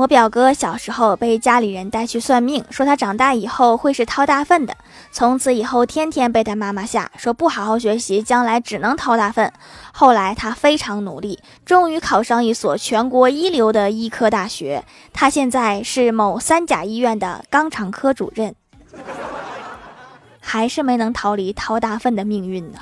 我表哥小时候被家里人带去算命说他长大以后会是掏大粪的。从此以后天天被他妈妈吓说不好好学习将来只能掏大粪。后来他非常努力终于考上一所全国一流的医科大学。他现在是某三甲医院的肛肠科主任。还是没能逃离掏大粪的命运呢。